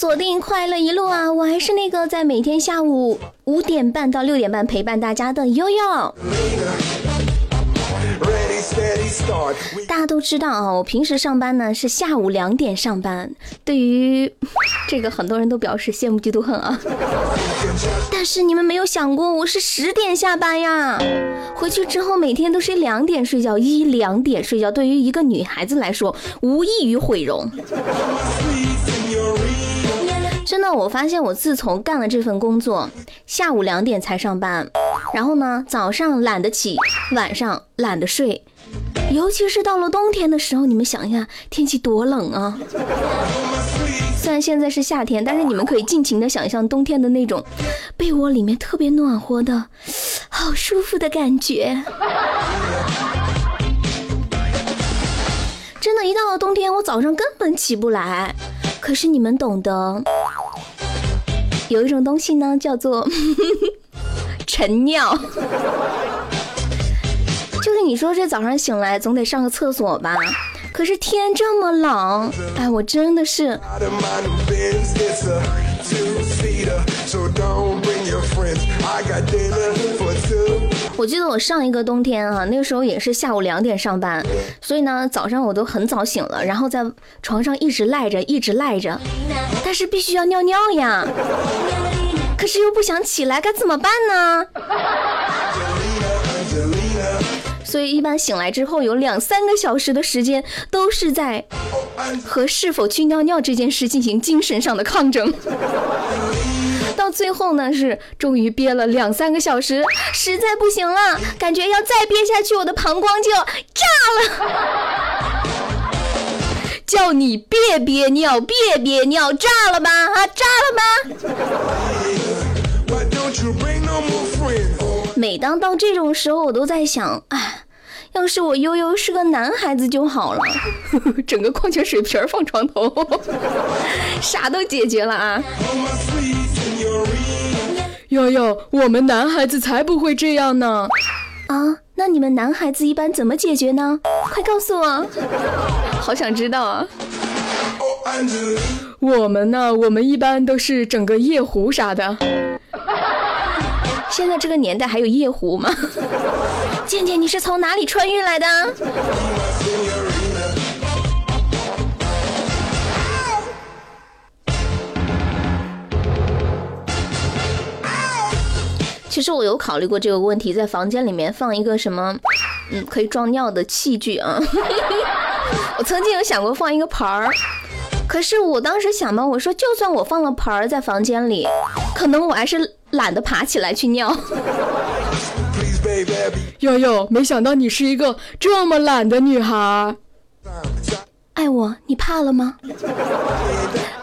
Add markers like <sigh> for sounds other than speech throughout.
锁定快乐一路啊！我还是那个在每天下午五点半到六点半陪伴大家的悠悠。大家都知道啊，我平时上班呢是下午两点上班。对于这个，很多人都表示羡慕嫉妒恨啊。但是你们没有想过，我是十点下班呀，回去之后每天都是两点睡觉，一两点睡觉，对于一个女孩子来说，无异于毁容。那，我发现我自从干了这份工作，下午两点才上班，然后呢，早上懒得起，晚上懒得睡。尤其是到了冬天的时候，你们想一下，天气多冷啊！虽然现在是夏天，但是你们可以尽情的想象冬天的那种被窝里面特别暖和的好舒服的感觉。真的，一到了冬天，我早上根本起不来。可是你们懂得，有一种东西呢，叫做 <laughs> 晨尿。就是你说这早上醒来总得上个厕所吧，可是天这么冷，哎，我真的是。我记得我上一个冬天啊，那个时候也是下午两点上班，所以呢早上我都很早醒了，然后在床上一直赖着，一直赖着，但是必须要尿尿呀，可是又不想起来，该怎么办呢？所以一般醒来之后有两三个小时的时间都是在和是否去尿尿这件事进行精神上的抗争，最后呢是终于憋了两三个小时，实在不行了，感觉要再憋下去我的膀胱就炸了，叫你别憋尿，别憋尿，炸了吧啊，炸了吧！每当到这种时候，我都在想，哎，要是我悠悠是个男孩子就好了，<laughs> 整个矿泉水瓶放床头，啥都解决了啊！悠悠，我们男孩子才不会这样呢！啊，那你们男孩子一般怎么解决呢？快告诉我，好想知道啊！我们呢，我们一般都是整个夜壶啥的。现在这个年代还有夜壶吗？健健，你是从哪里穿越来的？其实我有考虑过这个问题，在房间里面放一个什么，嗯，可以装尿的器具啊。<laughs> 我曾经有想过放一个盆儿。可是我当时想嘛，我说就算我放了盆儿在房间里，可能我还是懒得爬起来去尿。悠悠，没想到你是一个这么懒的女孩。爱我，你怕了吗？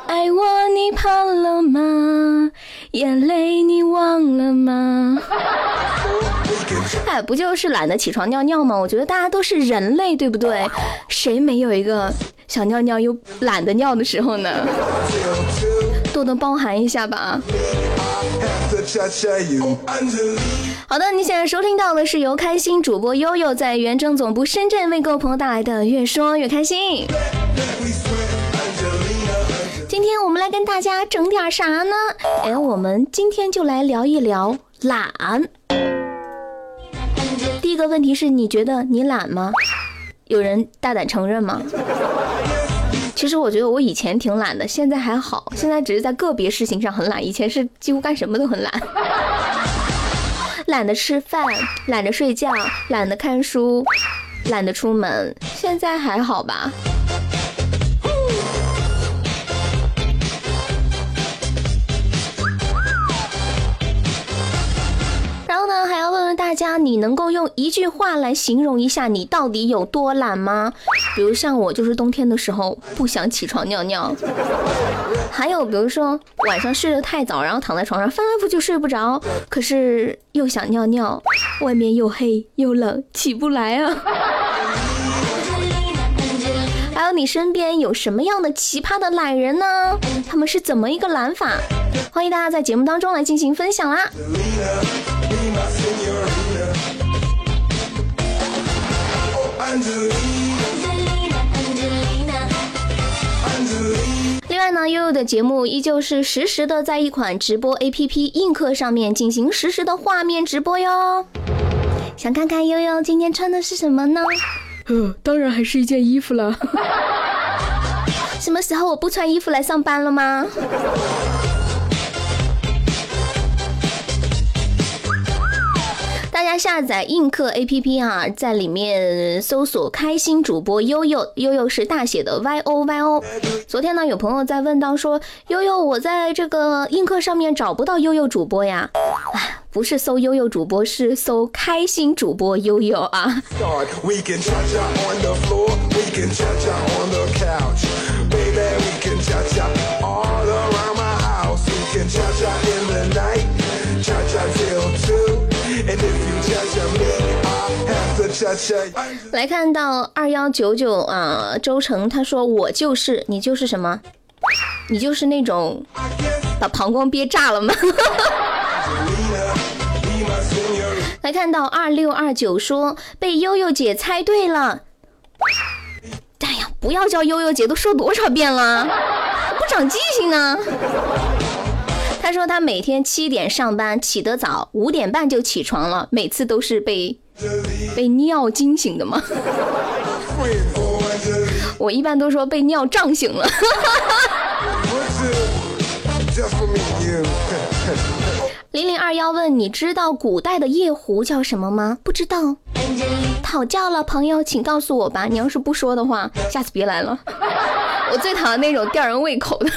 爱我，你怕了吗？眼泪你忘了吗？哎，不就是懒得起床尿尿吗？我觉得大家都是人类，对不对？谁没有一个？想尿尿又懒得尿的时候呢，多多包涵一下吧。好的，你现在收听到的是由开心主播悠悠在原征总部深圳为各位朋友带来的《越说越开心》。今天我们来跟大家整点啥呢？哎，我们今天就来聊一聊懒。第一个问题是你觉得你懒吗？有人大胆承认吗？其实我觉得我以前挺懒的，现在还好，现在只是在个别事情上很懒，以前是几乎干什么都很懒，<laughs> 懒得吃饭，懒得睡觉，懒得看书，懒得出门，现在还好吧？大家，你能够用一句话来形容一下你到底有多懒吗？比如像我，就是冬天的时候不想起床尿尿。还有比如说晚上睡得太早，然后躺在床上翻来覆去睡不着，可是又想尿尿，外面又黑又冷，起不来啊。还有你身边有什么样的奇葩的懒人呢？他们是怎么一个懒法？欢迎大家在节目当中来进行分享啦。另外呢悠悠的节目依旧是实时的在一款直播 app 映客上面进行实时的画面直播哟。想看看悠悠今天穿的是什么呢？呃当然还是一件衣服了。<laughs> <laughs> 什么时候我不穿衣服来上班了吗？大家下载映客 APP 啊，在里面搜索“开心主播悠悠”，悠悠是大写的 Y O Y O。昨天呢，有朋友在问到说：“悠悠，我在这个映客上面找不到悠悠主播呀。”哎，不是搜悠悠主播，是搜开心主播悠悠啊。Start, we can 来看到二幺九九啊，周成他说我就是你就是什么？你就是那种把膀胱憋炸了吗？<laughs> 来看到二六二九说被悠悠姐猜对了。哎呀，不要叫悠悠姐，都说多少遍了，不长记性呢。他说他每天七点上班，起得早，五点半就起床了，每次都是被。被尿惊醒的吗？我一般都说被尿胀醒了。<laughs> <laughs> 零零二幺问：你知道古代的夜壶叫什么吗？不知道。讨教了，朋友，请告诉我吧。你要是不说的话，下次别来了。<laughs> 我最讨厌那种吊人胃口的。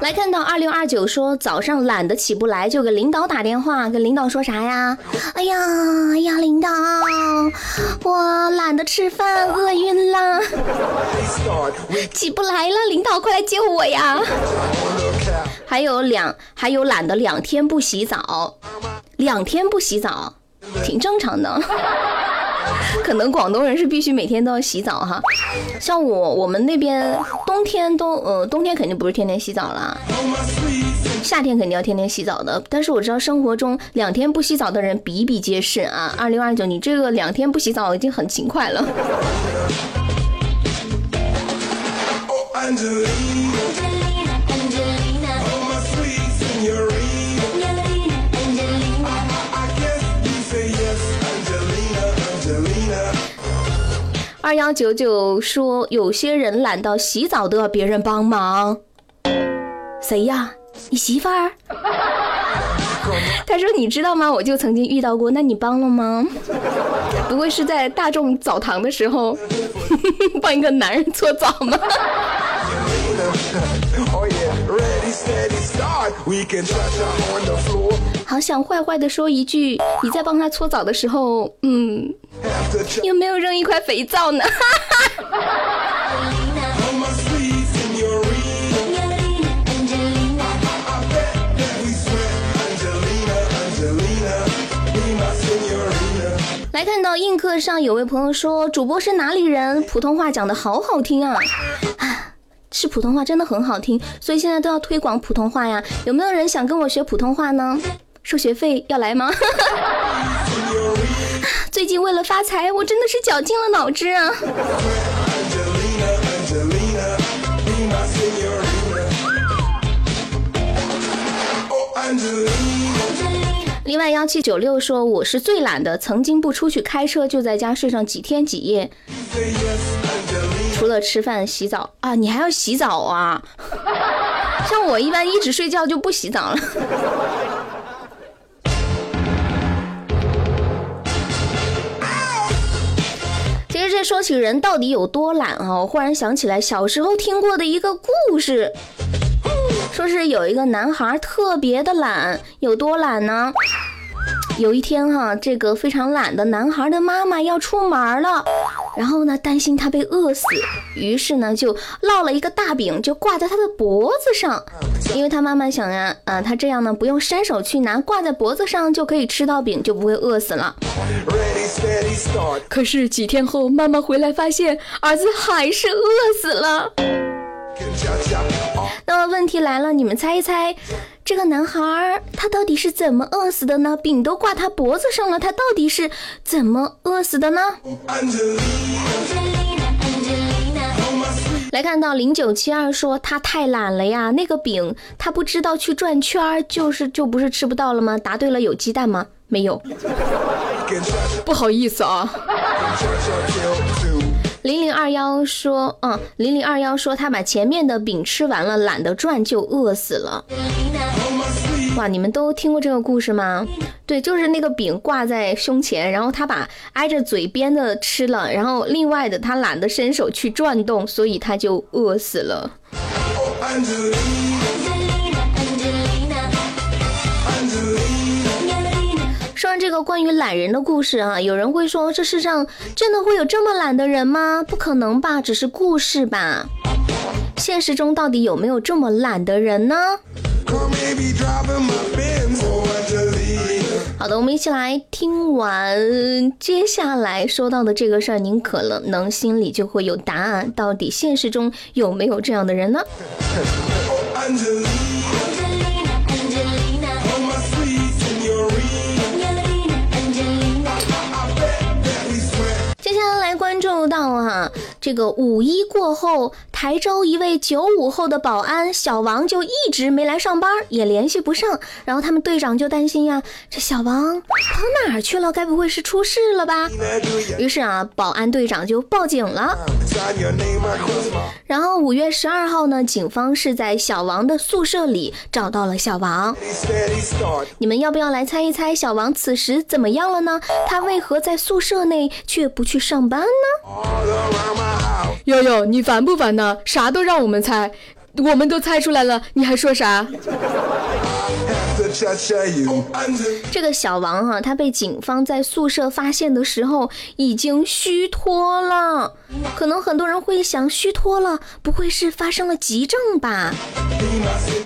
来看到二六二九说早上懒得起不来，就给领导打电话，跟领导说啥呀？哎呀哎呀，领导，我懒得吃饭，饿晕了，起不来了，领导快来救我呀！还有两，还有懒得两天不洗澡，两天不洗澡，挺正常的。可能广东人是必须每天都要洗澡哈，像我我们那边冬天都呃冬天肯定不是天天洗澡啦，夏天肯定要天天洗澡的。但是我知道生活中两天不洗澡的人比比皆是啊。二零二九，你这个两天不洗澡已经很勤快了。二幺九九说，有些人懒到洗澡都要别人帮忙。谁呀？你媳妇儿？他说：“你知道吗？我就曾经遇到过。那你帮了吗？不会是在大众澡堂的时候 <laughs> 帮一个男人搓澡吗？”好想坏坏的说一句：你在帮他搓澡的时候，嗯，有没有扔一块肥皂呢？来看到映客上有位朋友说，主播是哪里人？普通话讲的好好听啊！是普通话真的很好听，所以现在都要推广普通话呀。有没有人想跟我学普通话呢？收学费要来吗？<laughs> 最近为了发财，我真的是绞尽了脑汁啊！另外幺七九六说我是最懒的，曾经不出去开车，就在家睡上几天几夜。除了吃饭、洗澡啊，你还要洗澡啊？<laughs> 像我一般一直睡觉就不洗澡了。<laughs> 其实这说起人到底有多懒啊，我忽然想起来小时候听过的一个故事，说是有一个男孩特别的懒，有多懒呢？有一天哈，这个非常懒的男孩的妈妈要出门了。然后呢，担心他被饿死，于是呢就烙了一个大饼，就挂在他的脖子上，因为他妈妈想呀，啊，他这样呢不用伸手去拿，挂在脖子上就可以吃到饼，就不会饿死了。可是几天后，妈妈回来发现儿子还是饿死了。那么问题来了，你们猜一猜，这个男孩他到底是怎么饿死的呢？饼都挂他脖子上了，他到底是怎么饿死的呢？来看到零九七二说他太懒了呀，那个饼他不知道去转圈儿，就是就不是吃不到了吗？答对了，有鸡蛋吗？没有，不好意思啊。零零二幺说，嗯，零零二幺说他把前面的饼吃完了，懒得转就饿死了。哇，你们都听过这个故事吗？对，就是那个饼挂在胸前，然后他把挨着嘴边的吃了，然后另外的他懒得伸手去转动，所以他就饿死了。这个关于懒人的故事啊，有人会说这世上真的会有这么懒的人吗？不可能吧，只是故事吧。现实中到底有没有这么懒的人呢？好的，我们一起来听完接下来说到的这个事儿，您可能能心里就会有答案，到底现实中有没有这样的人呢？<laughs> 又到啊，这个五一过后，台州一位九五后的保安小王就一直没来上班，也联系不上。然后他们队长就担心呀，这小王跑哪儿去了？该不会是出事了吧？于是啊，保安队长就报警了。然后五月十二号呢，警方是在小王的宿舍里找到了小王。你们要不要来猜一猜小王此时怎么样了呢？他为何在宿舍内却不去上班呢？悠悠，你烦不烦呢？啥都让我们猜，我们都猜出来了，你还说啥？这个小王哈、他被警方在宿舍发现的时候已经虚脱了。可能很多人会想，虚脱了，不会是发生了急症吧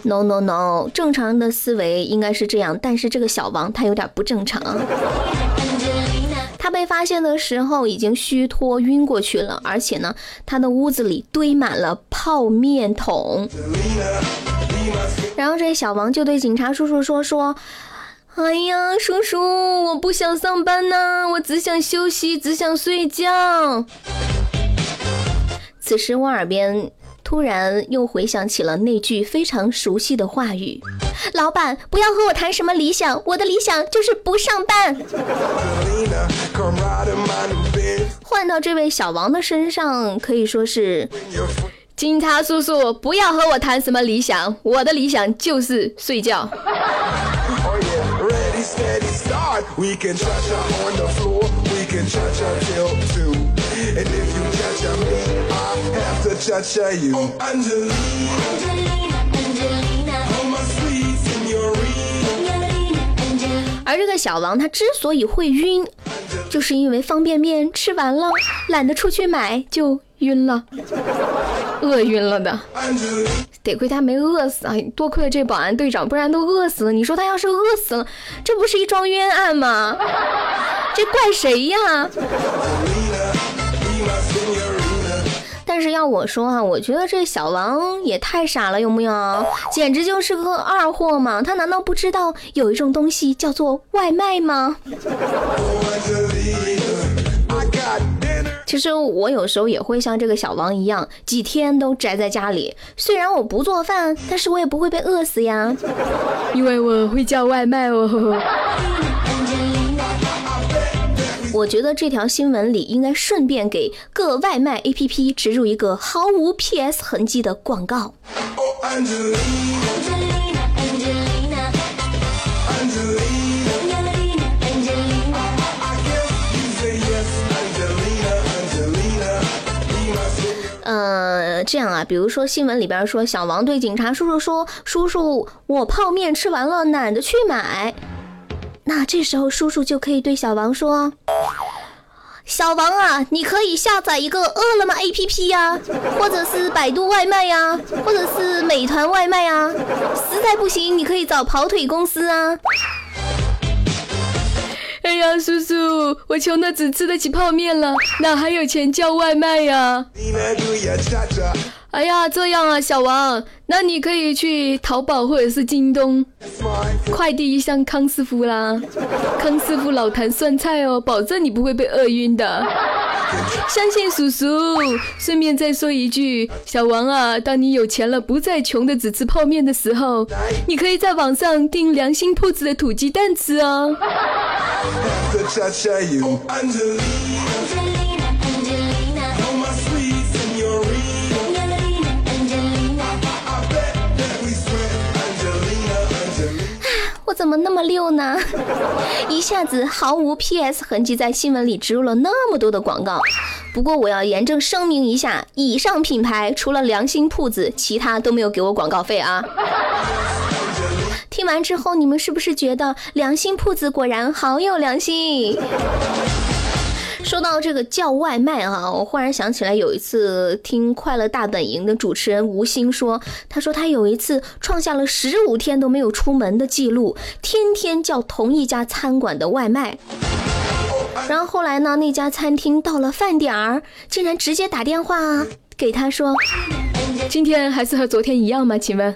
？No No No，正常人的思维应该是这样，但是这个小王他有点不正常。他被发现的时候已经虚脱晕过去了，而且呢，他的屋子里堆满了泡面桶。然后这小王就对警察叔叔说：“说，哎呀，叔叔，我不想上班呐，我只想休息，只想睡觉。”此时我耳边突然又回想起了那句非常熟悉的话语：“老板，不要和我谈什么理想，我的理想就是不上班。”换到这位小王的身上，可以说是。警察叔叔，不要和我谈什么理想，我的理想就是睡觉。而这个小王他之所以会晕，就是因为方便面吃完了，懒得出去买就晕了。<laughs> 饿晕了的，<laughs> 得亏他没饿死啊！多亏了这保安队长，不然都饿死了。你说他要是饿死了，这不是一桩冤案吗？<laughs> 这怪谁呀？但是要我说啊，我觉得这小王也太傻了，有没有？简直就是个二货嘛！他难道不知道有一种东西叫做外卖吗？其实我有时候也会像这个小王一样，几天都宅在家里。虽然我不做饭，但是我也不会被饿死呀，因为我会叫外卖哦。我觉得这条新闻里应该顺便给各外卖 APP 植入一个毫无 PS 痕迹的广告。呃，这样啊，比如说新闻里边说，小王对警察叔叔说：“叔叔，我泡面吃完了，懒得去买。”那这时候叔叔就可以对小王说：“小王啊，你可以下载一个饿了么 APP 呀，或者是百度外卖呀，或者是美团外卖啊。实在不行，你可以找跑腿公司啊。哎呀，叔叔，我穷的只吃得起泡面了，哪还有钱叫外卖呀？哎呀，这样啊，小王，那你可以去淘宝或者是京东快递一箱康师傅啦，康师傅老坛酸菜哦，保证你不会被饿晕的。<laughs> 相信叔叔。顺便再说一句，小王啊，当你有钱了，不再穷的只吃泡面的时候，你可以在网上订良心铺子的土鸡蛋吃哦。我怎么那么溜呢？<laughs> 一下子毫无 PS 痕迹，在新闻里植入了那么多的广告。不过我要严正声明一下，以上品牌除了良心铺子，其他都没有给我广告费啊。听完之后，你们是不是觉得良心铺子果然好有良心？说到这个叫外卖啊，我忽然想起来，有一次听《快乐大本营》的主持人吴昕说，他说他有一次创下了十五天都没有出门的记录，天天叫同一家餐馆的外卖。然后后来呢，那家餐厅到了饭点儿，竟然直接打电话给他说：“今天还是和昨天一样吗？请问？”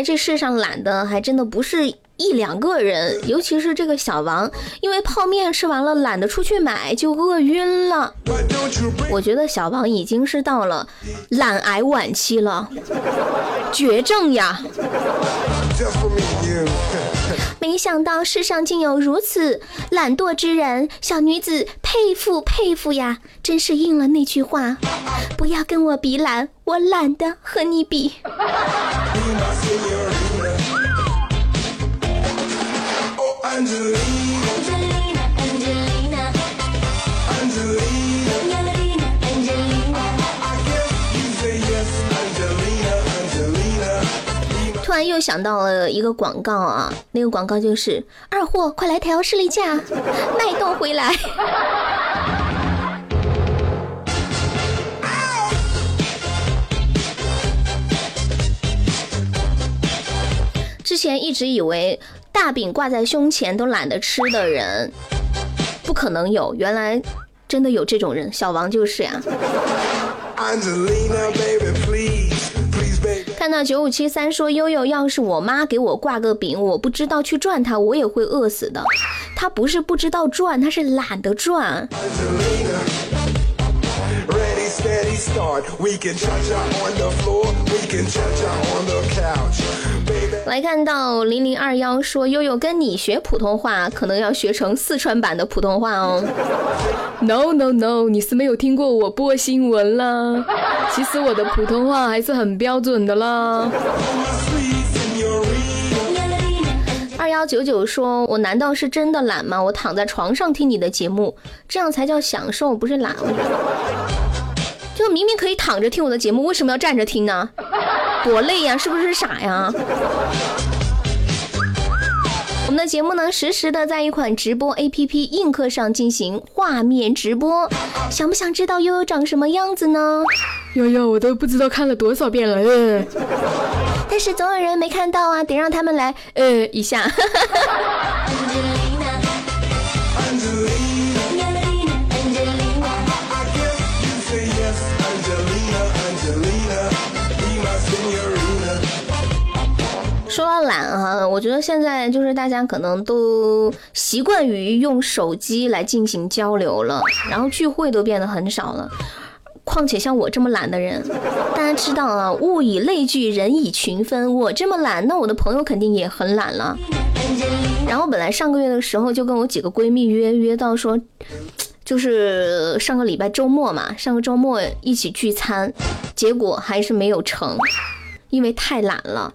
来这世上懒的还真的不是。一两个人，尤其是这个小王，因为泡面吃完了懒得出去买，就饿晕了。我觉得小王已经是到了懒癌晚期了，绝症呀！<laughs> 没想到世上竟有如此懒惰之人，小女子佩服佩服呀！真是应了那句话，不要跟我比懒，我懒得和你比。突然又想到了一个广告啊，那个广告就是二货快来调士力架，脉动回来。之前一直以为。大饼挂在胸前都懒得吃的人，不可能有。原来真的有这种人，小王就是呀。看到九五七三说悠悠，要是我妈给我挂个饼，我不知道去转它，我也会饿死的。他不是不知道转，他是懒得转。来看到零零二幺说悠悠跟你学普通话，可能要学成四川版的普通话哦。<laughs> No no no，你是没有听过我播新闻了。其实我的普通话还是很标准的啦。二幺九九说，我难道是真的懒吗？我躺在床上听你的节目，这样才叫享受，不是懒。我觉得，就明明可以躺着听我的节目，为什么要站着听呢？多累呀，是不是傻呀？我们的节目呢，实时的在一款直播 APP 映客上进行画面直播，想不想知道悠悠长什么样子呢？悠悠，我都不知道看了多少遍了，但是总有人没看到啊，得让他们来呃一下。<laughs> 说到懒啊，我觉得现在就是大家可能都习惯于用手机来进行交流了，然后聚会都变得很少了。况且像我这么懒的人，大家知道啊，物以类聚，人以群分。我这么懒，那我的朋友肯定也很懒了。然后本来上个月的时候就跟我几个闺蜜约约到说，就是上个礼拜周末嘛，上个周末一起聚餐，结果还是没有成。因为太懒了，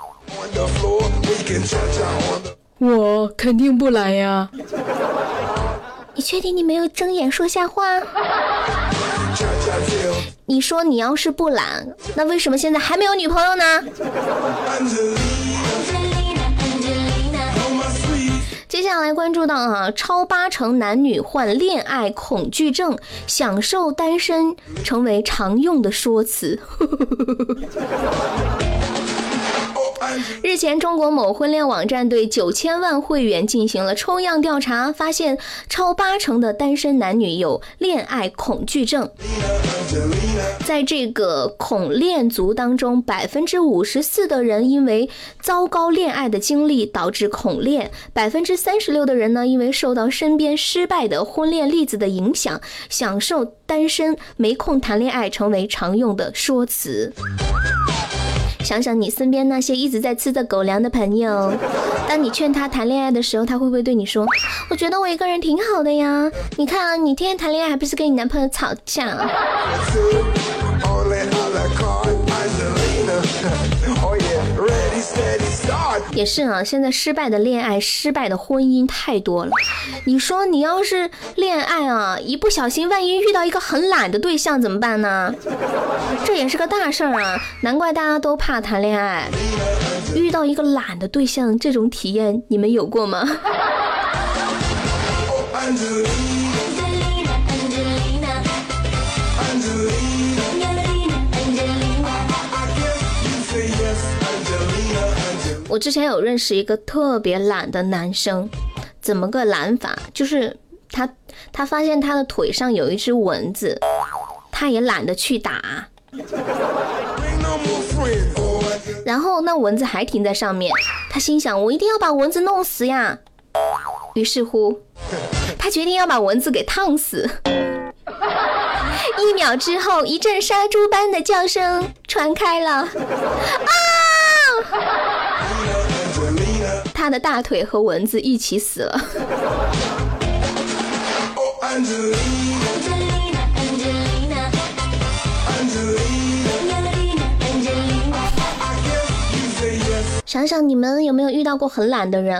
我肯定不懒呀。你确定你没有睁眼说瞎话？你说你要是不懒，那为什么现在还没有女朋友呢？接下来关注到啊，超八成男女患恋爱恐惧症，享受单身成为常用的说辞。日前，中国某婚恋网站对九千万会员进行了抽样调查，发现超八成的单身男女有恋爱恐惧症。在这个恐恋族当中，百分之五十四的人因为糟糕恋爱的经历导致恐恋，百分之三十六的人呢，因为受到身边失败的婚恋例子的影响，享受单身、没空谈恋爱成为常用的说辞。想想你身边那些一直在吃着狗粮的朋友，当你劝他谈恋爱的时候，他会不会对你说：“我觉得我一个人挺好的呀，你看啊你天天谈恋爱，还不是跟你男朋友吵架？”也是啊，现在失败的恋爱、失败的婚姻太多了。你说你要是恋爱啊，一不小心万一遇到一个很懒的对象怎么办呢？这也是个大事儿啊，难怪大家都怕谈恋爱。遇到一个懒的对象，这种体验你们有过吗？我之前有认识一个特别懒的男生，怎么个懒法？就是他他发现他的腿上有一只蚊子，他也懒得去打，然后那蚊子还停在上面，他心想我一定要把蚊子弄死呀。于是乎，他决定要把蚊子给烫死。一秒之后，一阵杀猪般的叫声传开了，啊！他的大腿和蚊子一起死了。想想你们有没有遇到过很懒的人？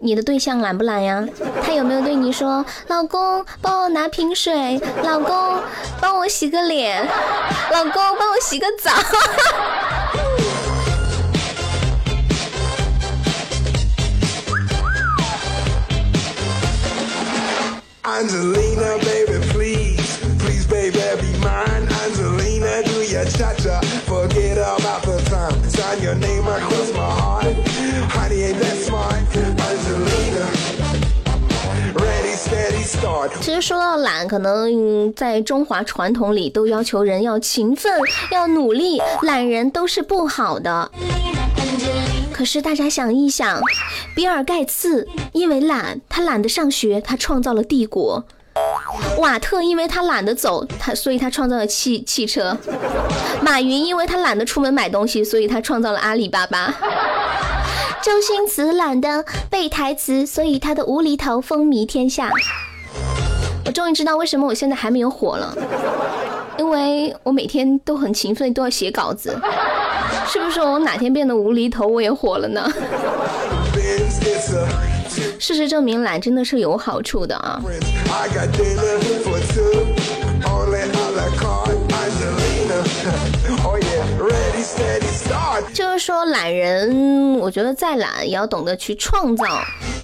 你的对象懒不懒呀？他有没有对你说：“老公，帮我拿瓶水；老公，帮我洗个脸；老公，帮我洗个澡。” Angelina，baby，请，baby，be mine。Angelina，do your touch，forget all about the time。It's on your name，I close my heart 其实说到懒，可能在中华传统里都要求人要勤奋、要努力，懒人都是不好的。可是大家想一想，比尔盖茨因为懒，他懒得上学，他创造了帝国；瓦特因为他懒得走，他所以他创造了汽汽车；马云因为他懒得出门买东西，所以他创造了阿里巴巴；周星驰懒得背台词，所以他的无厘头风靡天下。我终于知道为什么我现在还没有火了，因为我每天都很勤奋，都要写稿子。是不是我哪天变得无厘头，我也火了呢？事实证明，懒真的是有好处的啊。就是说，懒人，我觉得再懒也要懂得去创造。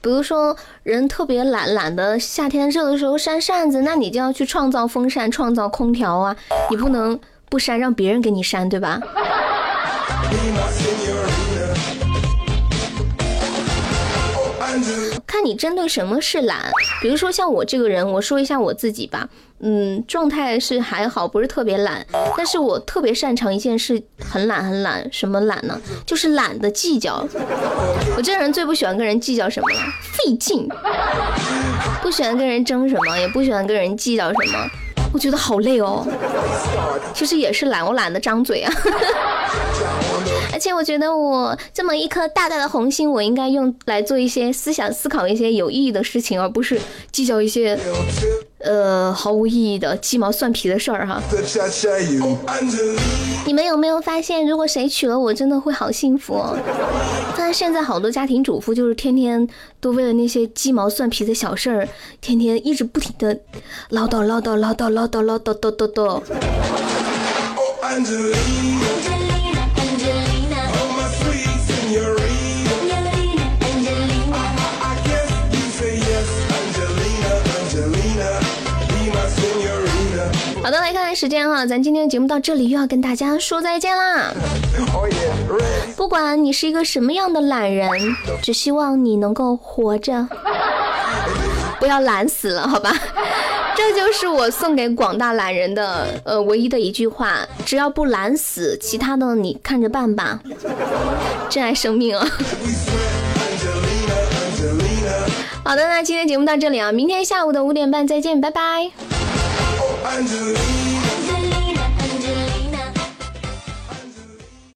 比如说，人特别懒，懒得夏天热的时候扇扇子，那你就要去创造风扇、创造空调啊！你不能不扇，让别人给你扇，对吧？看你针对什么是懒，比如说像我这个人，我说一下我自己吧。嗯，状态是还好，不是特别懒，但是我特别擅长一件事，很懒很懒。什么懒呢？就是懒得计较。我这人最不喜欢跟人计较什么了，费劲。不喜欢跟人争什么，也不喜欢跟人计较什么。我觉得好累哦。其实也是懒，我懒得张嘴啊。而且我觉得我这么一颗大大的红心，我应该用来做一些思想思考一些有意义的事情，而不是计较一些。呃，毫无意义的鸡毛蒜皮的事儿哈。你们有没有发现，如果谁娶了我，真的会好幸福？但是现在好多家庭主妇就是天天都为了那些鸡毛蒜皮的小事儿，天天一直不停的唠叨唠叨唠叨唠叨唠叨叨叨叨。时间哈，咱今天的节目到这里又要跟大家说再见啦。不管你是一个什么样的懒人，只希望你能够活着，不要懒死了，好吧？这就是我送给广大懒人的呃唯一的一句话：只要不懒死，其他的你看着办吧。珍爱生命啊！好的，那今天节目到这里啊，明天下午的五点半再见，拜拜。